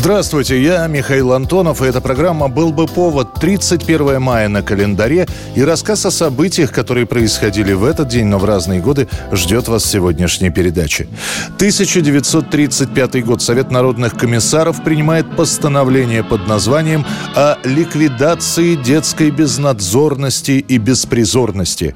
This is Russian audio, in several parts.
Здравствуйте, я Михаил Антонов, и эта программа «Был бы повод» 31 мая на календаре, и рассказ о событиях, которые происходили в этот день, но в разные годы, ждет вас в сегодняшней передаче. 1935 год. Совет народных комиссаров принимает постановление под названием о ликвидации детской безнадзорности и беспризорности.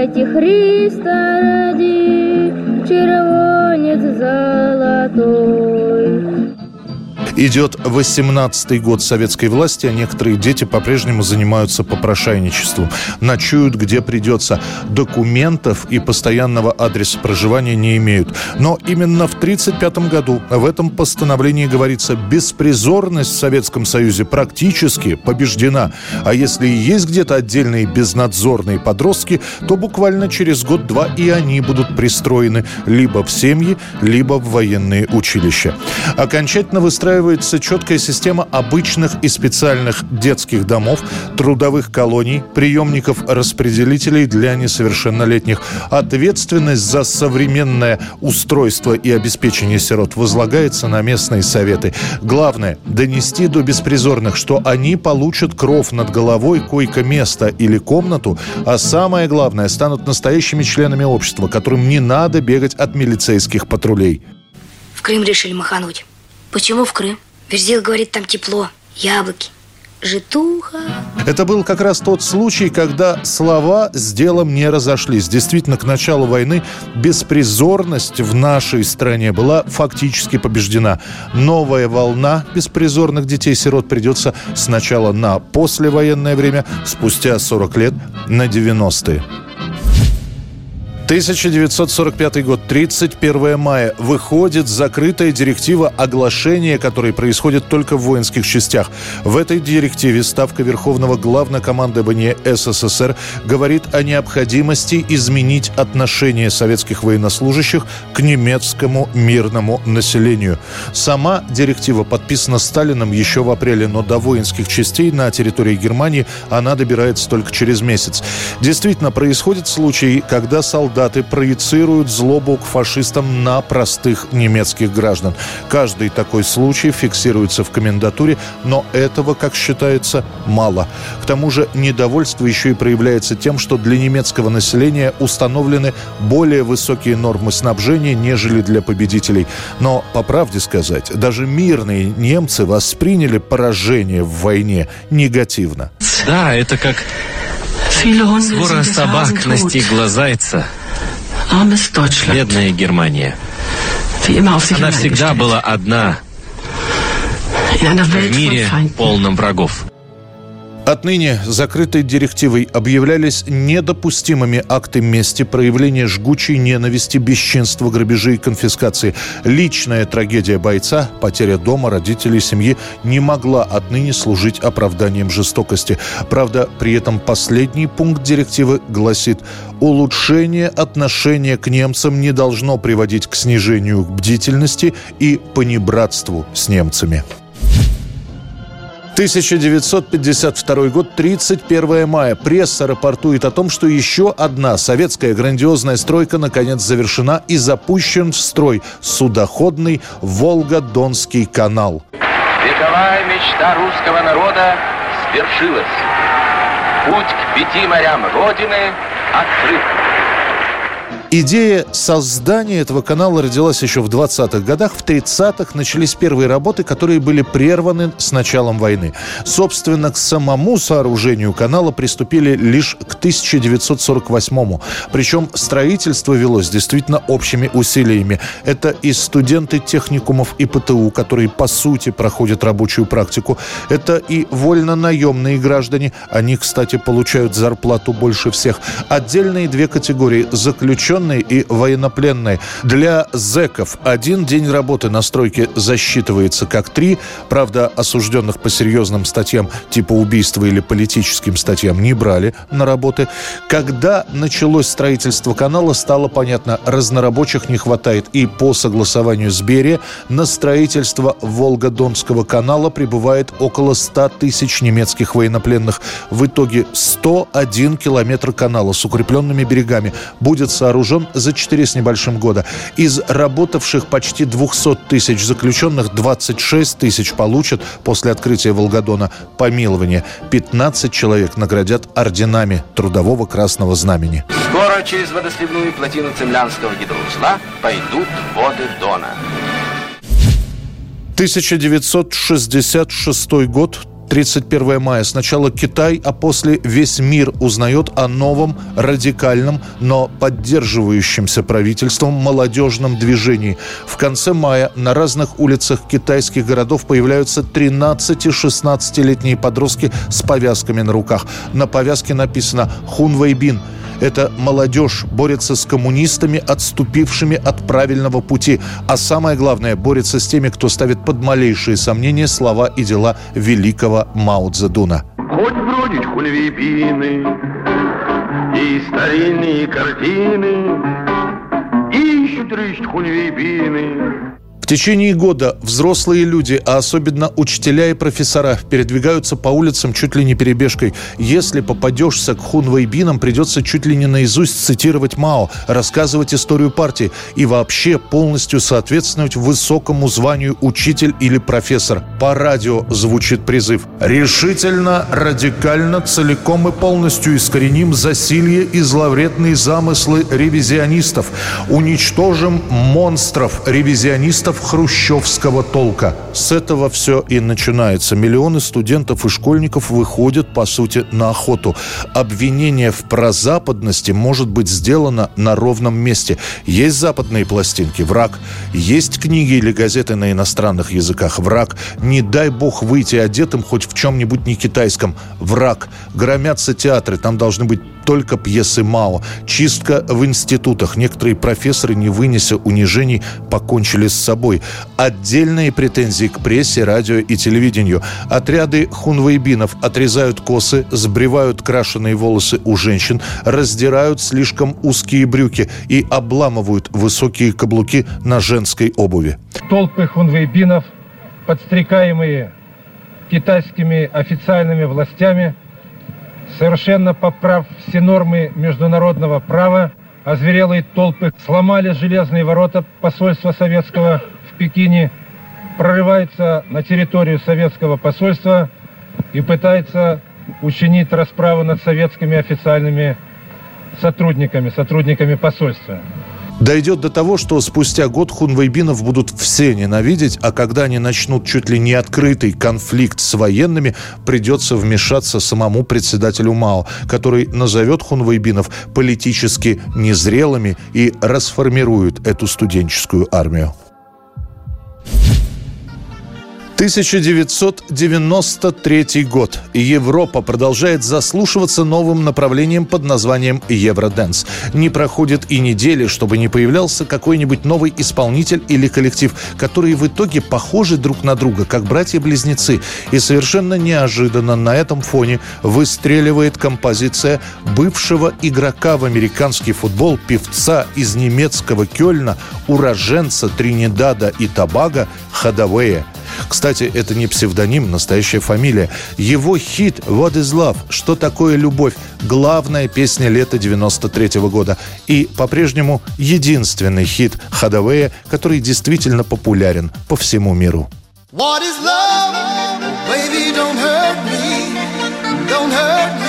Подайте Христа ради, червонец золотой. Идет 18-й год советской власти, а некоторые дети по-прежнему занимаются попрошайничеством. Ночуют, где придется. Документов и постоянного адреса проживания не имеют. Но именно в 1935 году в этом постановлении говорится, беспризорность в Советском Союзе практически побеждена. А если есть где-то отдельные безнадзорные подростки, то буквально через год-два и они будут пристроены либо в семьи, либо в военные училища. Окончательно выстраивается четкая система обычных и специальных детских домов, трудовых колоний, приемников распределителей для несовершеннолетних. Ответственность за современное устройство и обеспечение сирот возлагается на местные советы. Главное – донести до беспризорных, что они получат кров над головой, койко-место или комнату, а самое главное – станут настоящими членами общества, которым не надо бегать от милицейских патрулей. В Крым решили махануть. Почему в Крым? Верзил говорит, там тепло, яблоки, житуха. Это был как раз тот случай, когда слова с делом не разошлись. Действительно, к началу войны беспризорность в нашей стране была фактически побеждена. Новая волна беспризорных детей-сирот придется сначала на послевоенное время, спустя 40 лет на 90-е. 1945 год, 31 мая. Выходит закрытая директива оглашения, которая происходит только в воинских частях. В этой директиве Ставка Верховного Главнокомандования СССР говорит о необходимости изменить отношение советских военнослужащих к немецкому мирному населению. Сама директива подписана Сталином еще в апреле, но до воинских частей на территории Германии она добирается только через месяц. Действительно, происходит случай, когда солдаты солдаты проецируют злобу к фашистам на простых немецких граждан. Каждый такой случай фиксируется в комендатуре, но этого, как считается, мало. К тому же недовольство еще и проявляется тем, что для немецкого населения установлены более высокие нормы снабжения, нежели для победителей. Но, по правде сказать, даже мирные немцы восприняли поражение в войне негативно. Да, это как Свора собак настигла зайца. Бедная Германия. Она всегда была одна в мире полном врагов. Отныне закрытой директивой объявлялись недопустимыми акты мести, проявления жгучей ненависти, бесчинства, грабежи и конфискации. Личная трагедия бойца, потеря дома, родителей, семьи не могла отныне служить оправданием жестокости. Правда, при этом последний пункт директивы гласит улучшение отношения к немцам не должно приводить к снижению бдительности и понебратству с немцами. 1952 год, 31 мая. Пресса рапортует о том, что еще одна советская грандиозная стройка наконец завершена и запущен в строй судоходный Волго-Донский канал. Вековая мечта русского народа свершилась. Путь к пяти морям Родины открыт. Идея создания этого канала родилась еще в 20-х годах. В 30-х начались первые работы, которые были прерваны с началом войны. Собственно, к самому сооружению канала приступили лишь к 1948-му. Причем строительство велось действительно общими усилиями. Это и студенты техникумов и ПТУ, которые по сути проходят рабочую практику. Это и вольно-наемные граждане. Они, кстати, получают зарплату больше всех. Отдельные две категории – заключенные заключенные и военнопленные. Для зэков один день работы на стройке засчитывается как три. Правда, осужденных по серьезным статьям типа убийства или политическим статьям не брали на работы. Когда началось строительство канала, стало понятно, разнорабочих не хватает. И по согласованию с Берия на строительство Волго-Донского канала прибывает около 100 тысяч немецких военнопленных. В итоге 101 километр канала с укрепленными берегами будет сооружен за 4 с небольшим года. Из работавших почти 200 тысяч заключенных 26 тысяч получат после открытия Волгодона помилование. 15 человек наградят орденами Трудового Красного Знамени. Скоро через водосливную плотину Цемлянского гидроузла пойдут воды Дона. 1966 год, 31 мая. Сначала Китай, а после весь мир узнает о новом, радикальном, но поддерживающемся правительством молодежном движении. В конце мая на разных улицах китайских городов появляются 13-16-летние подростки с повязками на руках. На повязке написано «Хун Вэйбин», эта молодежь борется с коммунистами, отступившими от правильного пути. А самое главное, борется с теми, кто ставит под малейшие сомнения слова и дела великого Мао Цзэдуна. Хоть бродить хунвейбины и старинные картины, ищут рыщут хунвейбины. Течение года взрослые люди, а особенно учителя и профессора, передвигаются по улицам чуть ли не перебежкой. Если попадешься к хунвейбинам, придется чуть ли не наизусть цитировать Мао, рассказывать историю партии и вообще полностью соответствовать высокому званию учитель или профессор. По радио звучит призыв. Решительно, радикально, целиком и полностью искореним засилье и зловредные замыслы ревизионистов. Уничтожим монстров ревизионистов хрущевского толка. С этого все и начинается. Миллионы студентов и школьников выходят, по сути, на охоту. Обвинение в прозападности может быть сделано на ровном месте. Есть западные пластинки – враг. Есть книги или газеты на иностранных языках – враг. Не дай бог выйти одетым хоть в чем-нибудь не китайском – враг. Громятся театры, там должны быть только пьесы Мао. Чистка в институтах. Некоторые профессоры, не вынеся унижений, покончили с собой. Отдельные претензии к прессе, радио и телевидению. Отряды хунвейбинов отрезают косы, сбривают крашеные волосы у женщин, раздирают слишком узкие брюки и обламывают высокие каблуки на женской обуви. Толпы хунвейбинов, подстрекаемые китайскими официальными властями – совершенно поправ все нормы международного права, озверелые толпы сломали железные ворота посольства советского Пекине, прорывается на территорию советского посольства и пытается учинить расправу над советскими официальными сотрудниками, сотрудниками посольства дойдет до того, что спустя год хунвейбинов будут все ненавидеть, а когда они начнут чуть ли не открытый конфликт с военными, придется вмешаться самому председателю Мао, который назовет хунвейбинов политически незрелыми и расформирует эту студенческую армию. 1993 год. Европа продолжает заслушиваться новым направлением под названием Евроденс. Не проходит и недели, чтобы не появлялся какой-нибудь новый исполнитель или коллектив, которые в итоге похожи друг на друга, как братья-близнецы. И совершенно неожиданно на этом фоне выстреливает композиция бывшего игрока в американский футбол, певца из немецкого Кёльна, уроженца Тринидада и Тобаго Хадавея. Кстати, это не псевдоним, настоящая фамилия. Его хит «What is love?» «Что такое любовь?» Главная песня лета 93 -го года. И по-прежнему единственный хит Хадавея, который действительно популярен по всему миру. What is love? Baby, don't hurt me. Don't hurt me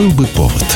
Был бы повод.